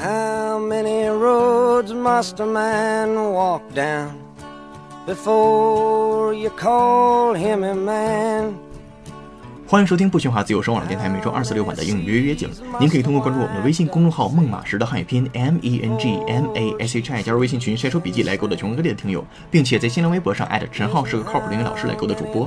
How many roads must a man walk down before you call him a man? 欢迎收听不喧哗自由声网络电台每周二四六晚的英语约约景。您可以通过关注我们的微信公众号“孟马时”的汉语拼音 M E N G M A S H I 加入微信群晒出笔记来勾搭全国各地的听友，并且在新浪微博上艾特陈浩是个靠谱的英语老师来勾搭主播。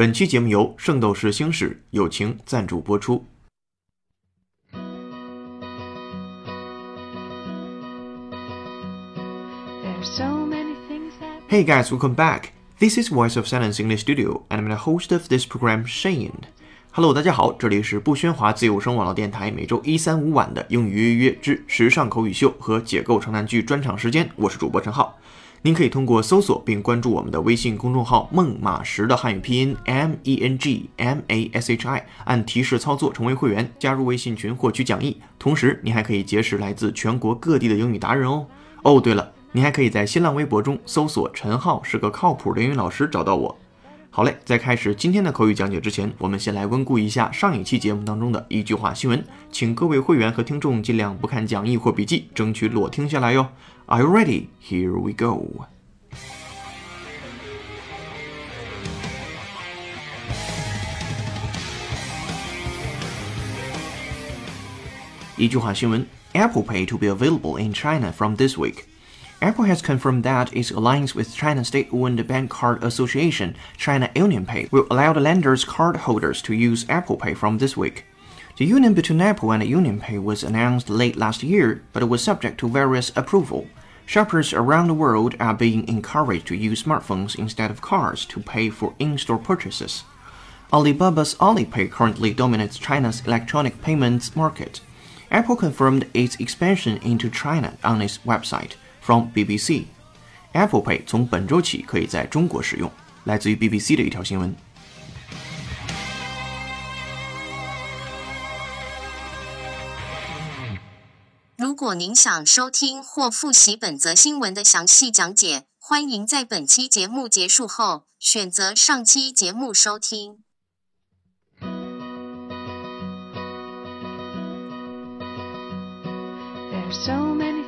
本期节目由圣斗士星矢友情赞助播出。 There's so many things that Hey guys, welcome back. This is Voice of Silence English Studio, and I'm the host of this program, Shane. Hello，大家好，这里是不喧哗自由声网络电台每周一、三、五晚的英语约约之时尚口语秀和解构长难句专场时间，我是主播陈浩。您可以通过搜索并关注我们的微信公众号“孟马时”的汉语拼音 M E N G M A S H I，按提示操作成为会员，加入微信群获取讲义。同时，您还可以结识来自全国各地的英语达人哦。哦，对了，您还可以在新浪微博中搜索“陈浩是个靠谱的英语老师”找到我。好嘞，在开始今天的口语讲解之前，我们先来温故一下上一期节目当中的一句话新闻，请各位会员和听众尽量不看讲义或笔记，争取裸听下来哟。Are you ready? Here we go. 一句话新闻：Apple Pay to be available in China from this week. Apple has confirmed that its alliance with China's state-owned bank card association, China UnionPay, will allow the lender's cardholders to use Apple Pay from this week. The union between Apple and UnionPay was announced late last year, but it was subject to various approval. Shoppers around the world are being encouraged to use smartphones instead of cards to pay for in-store purchases. Alibaba's Alipay currently dominates China's electronic payments market. Apple confirmed its expansion into China on its website. From BBC, Apple Pay 从本周起可以在中国使用。来自于 BBC 的一条新闻。如果您想收听或复习本则新闻的详细讲解，欢迎在本期节目结束后选择上期节目收听。there's so many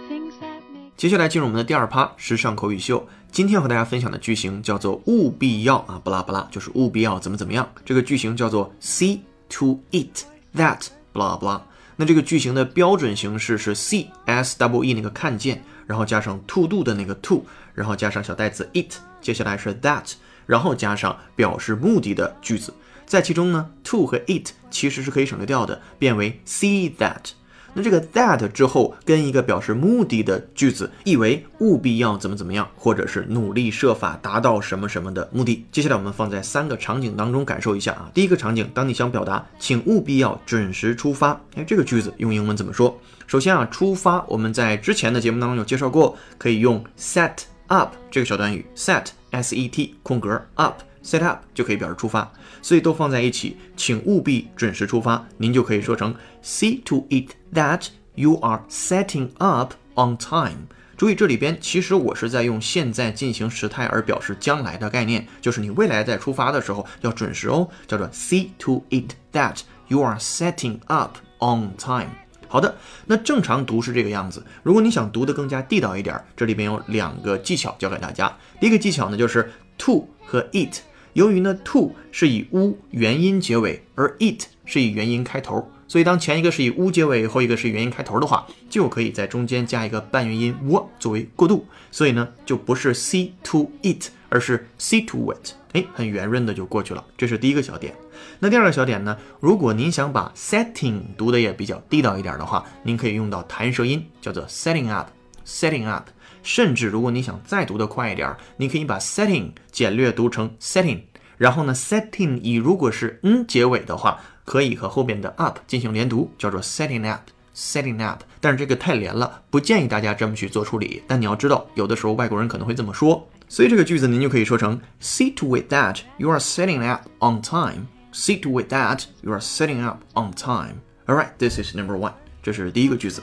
接下来进入我们的第二趴时尚口语秀。今天和大家分享的句型叫做“务必要”啊，不拉不拉，就是务必要怎么怎么样。这个句型叫做 “see to it that” 不拉不拉。那这个句型的标准形式是 see s w e 那个看见，然后加上 to do 的那个 to，然后加上小代词 it，接下来是 that，然后加上表示目的的句子。在其中呢，to 和 it 其实是可以省略掉的，变为 see that。那这个 that 之后跟一个表示目的的句子，意为务必要怎么怎么样，或者是努力设法达到什么什么的目的。接下来我们放在三个场景当中感受一下啊。第一个场景，当你想表达请务必要准时出发，哎，这个句子用英文怎么说？首先啊，出发我们在之前的节目当中有介绍过，可以用 set up 这个小短语，set s e t 空格 up。Set up 就可以表示出发，所以都放在一起，请务必准时出发。您就可以说成 see to it that you are setting up on time。注意这里边其实我是在用现在进行时态而表示将来的概念，就是你未来在出发的时候要准时哦，叫做 see to it that you are setting up on time。好的，那正常读是这个样子。如果你想读得更加地道一点，这里边有两个技巧教给大家。第一个技巧呢，就是 to 和 it。由于呢，to 是以 u 元音结尾，而 it 是以元音开头，所以当前一个是以 u 结尾，后一个是元音开头的话，就可以在中间加一个半元音 w 作为过渡。所以呢，就不是 see to it，而是 see to it。哎，很圆润的就过去了。这是第一个小点。那第二个小点呢？如果您想把 setting 读的也比较地道一点的话，您可以用到弹舌音，叫做 setting up，setting up。甚至如果你想再读得快一点，你可以把 setting 简略读成 setting，然后呢，setting 以如果是 n 结尾的话，可以和后边的 up 进行连读，叫做 setting up。setting up，但是这个太连了，不建议大家这么去做处理。但你要知道，有的时候外国人可能会这么说，所以这个句子您就可以说成：Sit with that you are setting up on time. Sit with that you are setting up on time. All right, this is number one. 这是第一个句子。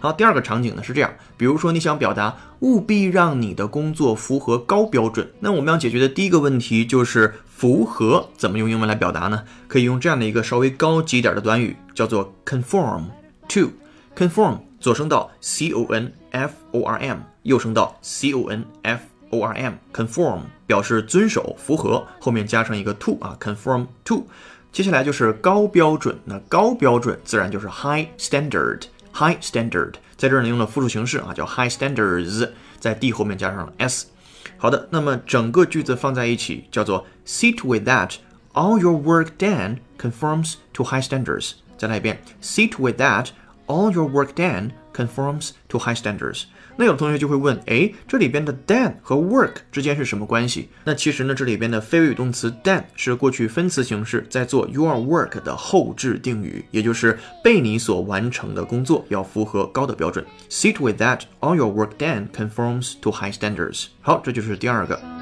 好，第二个场景呢是这样，比如说你想表达务必让你的工作符合高标准，那我们要解决的第一个问题就是符合怎么用英文来表达呢？可以用这样的一个稍微高级一点的短语，叫做 conform to。conform 左声道 c o n f o r m，右声道 c o n f o r m。conform 表示遵守、符合，后面加上一个 to 啊，conform to。接下来就是高标准，那高标准自然就是 high standard。high standard 在这儿呢用了复数形式啊，叫 high standards，在 d 后面加上 s。好的，那么整个句子放在一起叫做 sit with that all your work done conforms to high standards。再来一遍 sit with that all your work done conforms to high standards。那有同学就会问，哎，这里边的 done 和 work 之间是什么关系？那其实呢，这里边的非谓语动词 done 是过去分词形式，在做 your work 的后置定语，也就是被你所完成的工作要符合高的标准。Sit with that all your work done conforms to high standards。好，这就是第二个。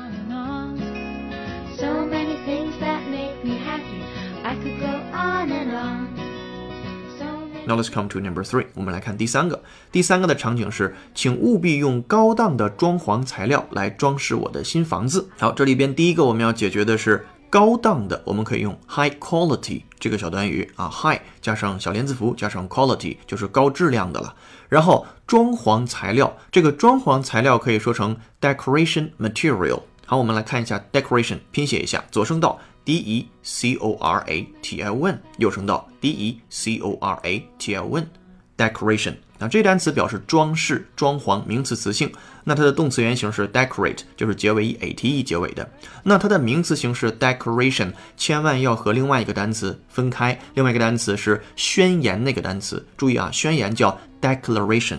Now let's come to number three。我们来看第三个。第三个的场景是，请务必用高档的装潢材料来装饰我的新房子。好，这里边第一个我们要解决的是高档的，我们可以用 high quality 这个小短语啊，high 加上小连字符加上 quality 就是高质量的了。然后装潢材料，这个装潢材料可以说成 decoration material。好，我们来看一下 decoration，拼写一下，左声道 d e c o r a t i o n，又称道 d e c o r a t i o n。decoration 那这单词表示装饰、装潢，名词词性。那它的动词原形是 decorate，就是结尾以 a t e 结尾的。那它的名词形式 decoration，千万要和另外一个单词分开。另外一个单词是宣言那个单词，注意啊，宣言叫 declaration。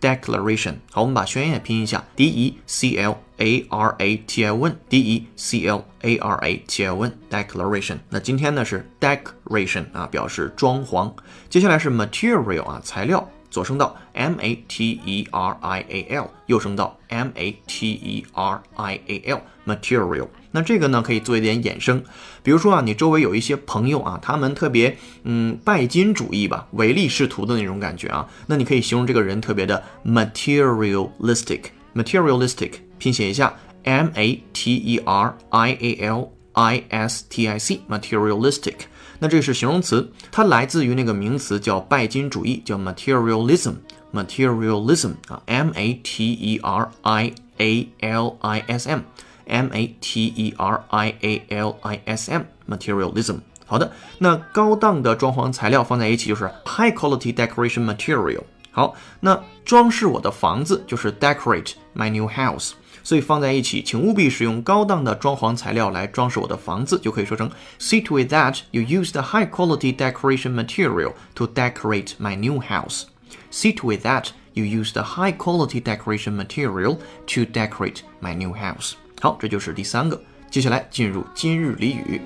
declaration，好，我们把宣言也拼一下，d e c l a r a t i o n，d e c l a r a t i o n，declaration。那今天呢是 decoration 啊，表示装潢。接下来是 material 啊，材料。左声道 m a t e r i a l，右声道 m a t e r i a l，material。 那这个呢可以做一点衍生，比如说啊，你周围有一些朋友啊，他们特别嗯拜金主义吧，唯利是图的那种感觉啊，那你可以形容这个人特别的 materialistic。materialistic 拼写一下 m a t e r i a l i s t i c，materialistic。那这是形容词，它来自于那个名词叫拜金主义，叫 materialism。materialism 啊，m a t e r i a l i s m。M A T E R I A L I S M materialism。好的，那高档的装潢材料放在一起就是 high quality decoration material。好，那装饰我的房子就是 decorate my new house。所以放在一起，请务必使用高档的装潢材料来装饰我的房子，就可以说成 See to it that you use the high quality decoration material to decorate my new house. See to it that you use the high quality decoration material to decorate my new house. 好，这就是第三个。接下来进入今日俚语。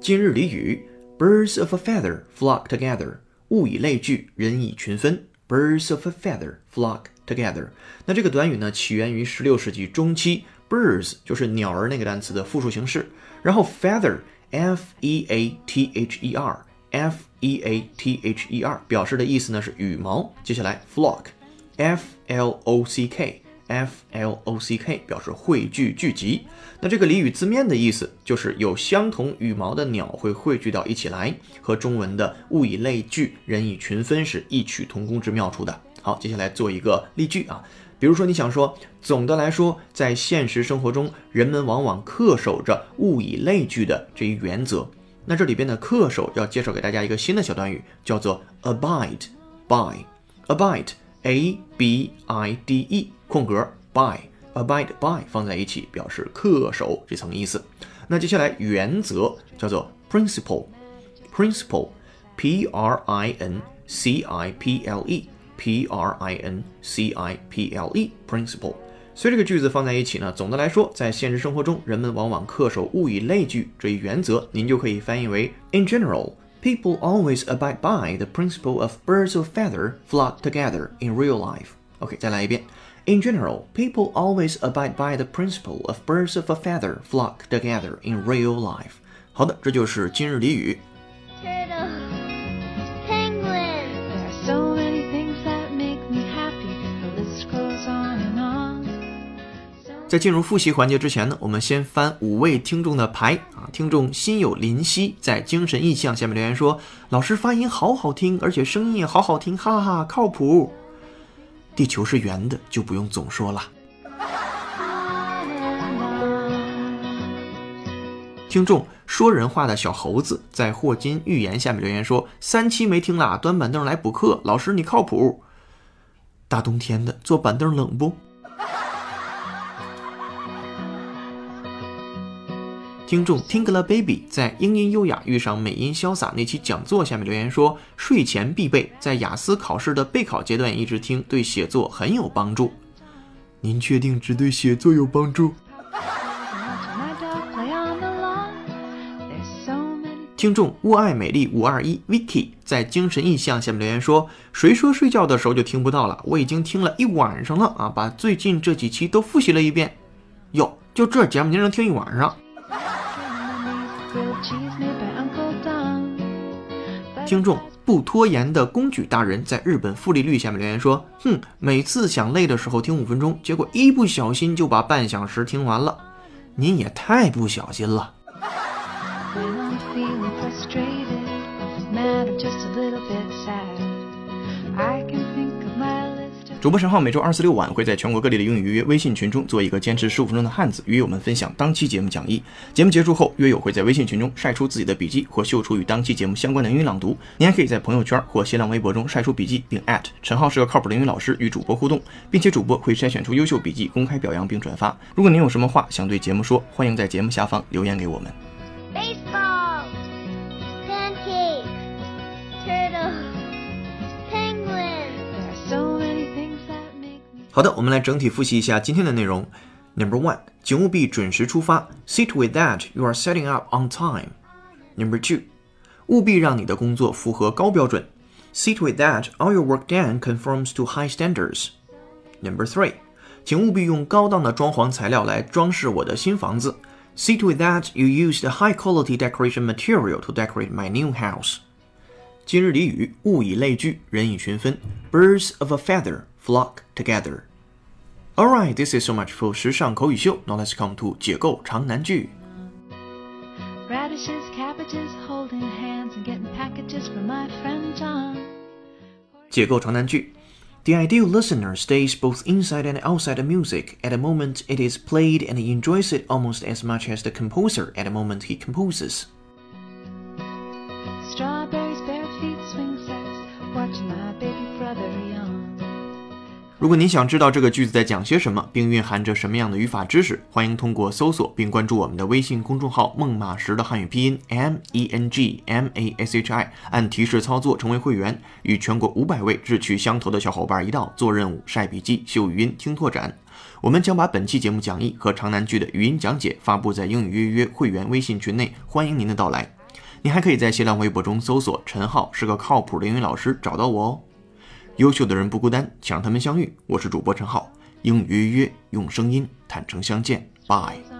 今日俚语：Birds of a feather flock together。物以类聚，人以群分。Birds of a feather flock together。那这个短语呢，起源于16世纪中期。Birds 就是鸟儿那个单词的复数形式，然后 feather，f e a t h e r f e a t h e r 表示的意思呢是羽毛。接下来 flock，f l o c k。F L O C K 表示汇聚、聚集。那这个俚语字面的意思就是有相同羽毛的鸟会汇聚到一起来，和中文的物以类聚，人以群分是异曲同工之妙处的。好，接下来做一个例句啊，比如说你想说，总的来说，在现实生活中，人们往往恪守着物以类聚的这一原则。那这里边的恪守要介绍给大家一个新的小短语，叫做 abide by abide a b i d e 空格 by abide by 放在一起表示恪守这层意思。 那接下来原则叫做 principle，principle，p r i n c i p l e，p r i n c i p l e，principle。 所以这个句子放在一起呢，总的来说，在现实生活中，人们往往恪守物以类聚这一原则，您就可以翻译为 In general。People always abide by the principle of birds of feather flock together in real life. OK，再来一遍。In general, people always abide by the principle of birds of a feather flock together in real life. 好的，这就是今日俚语。 在进入复习环节之前呢，我们先翻五位听众的牌啊。听众心有灵犀在精神意象下面留言说：“老师发音好好听，而且声音也好好听，哈哈，靠谱。”地球是圆的，就不用总说了。听众说人话的小猴子在霍金预言下面留言说：“三期没听啦，端板凳来补课，老师你靠谱。”大冬天的坐板凳冷不？听众 Tinglababy 在英音优雅遇上美音潇洒那期讲座下面留言说：“睡前必备，在雅思考试的备考阶段一直听，对写作很有帮助。”您确定只对写作有帮助 听众物爱美丽五二一 Vicky 在精神意象下面留言说：“谁说睡觉的时候就听不到了？我已经听了一晚上了啊，把最近这几期都复习了一遍。哟，就这节目您能听一晚上？”听众不拖延的公举大人在日本负利率下面留言说：“哼，每次想累的时候听五分钟，结果一不小心就把半小时听完了，您也太不小心了。”主播陈浩每周二、四、六晚会在全国各地的英语约微信群中做一个坚持十五分钟的汉子，与我们分享当期节目讲义。节目结束后，约友会在微信群中晒出自己的笔记或秀出与当期节目相关的英语朗读。您还可以在朋友圈或新浪微博中晒出笔记，并陈浩是个靠谱的英语老师与主播互动，并且主播会筛选出优秀笔记公开表扬并转发。如果您有什么话想对节目说，欢迎在节目下方留言给我们。好的，我们来整体复习一下今天的内容。Number one，请务必准时出发。See with that you are setting up on time. Number two，务必让你的工作符合高标准。See with that all your work done conforms to high standards. Number three，请务必用高档的装潢材料来装饰我的新房子。See with that you used high quality decoration material to decorate my new house. 今日俚语：物以类聚，人以群分。Birds of a feather flock together. Alright, this is so much for 时尚口语秀。Now let's come to 解构长难句。 radishes, cabbages, holding hands and getting packages from my friend John. 解构长难句。The ideal listener stays both inside and outside the music at the moment it is played and enjoys it almost as much as the composer at the moment he composes. 如果您想知道这个句子在讲些什么，并蕴含着什么样的语法知识，欢迎通过搜索并关注我们的微信公众号“孟马识”的汉语拼音 M E N G M A S H I，按提示操作成为会员，与全国五百位志趣相投的小伙伴一道做任务、晒笔记、秀语音、听拓展。我们将把本期节目讲义和长难句的语音讲解发布在英语约约会员微信群内，欢迎您的到来。您还可以在新浪微博中搜索“陈浩是个靠谱的英语老师”，找到我哦。优秀的人不孤单，请让他们相遇。我是主播陈浩，英语约约用声音坦诚相见，Bye。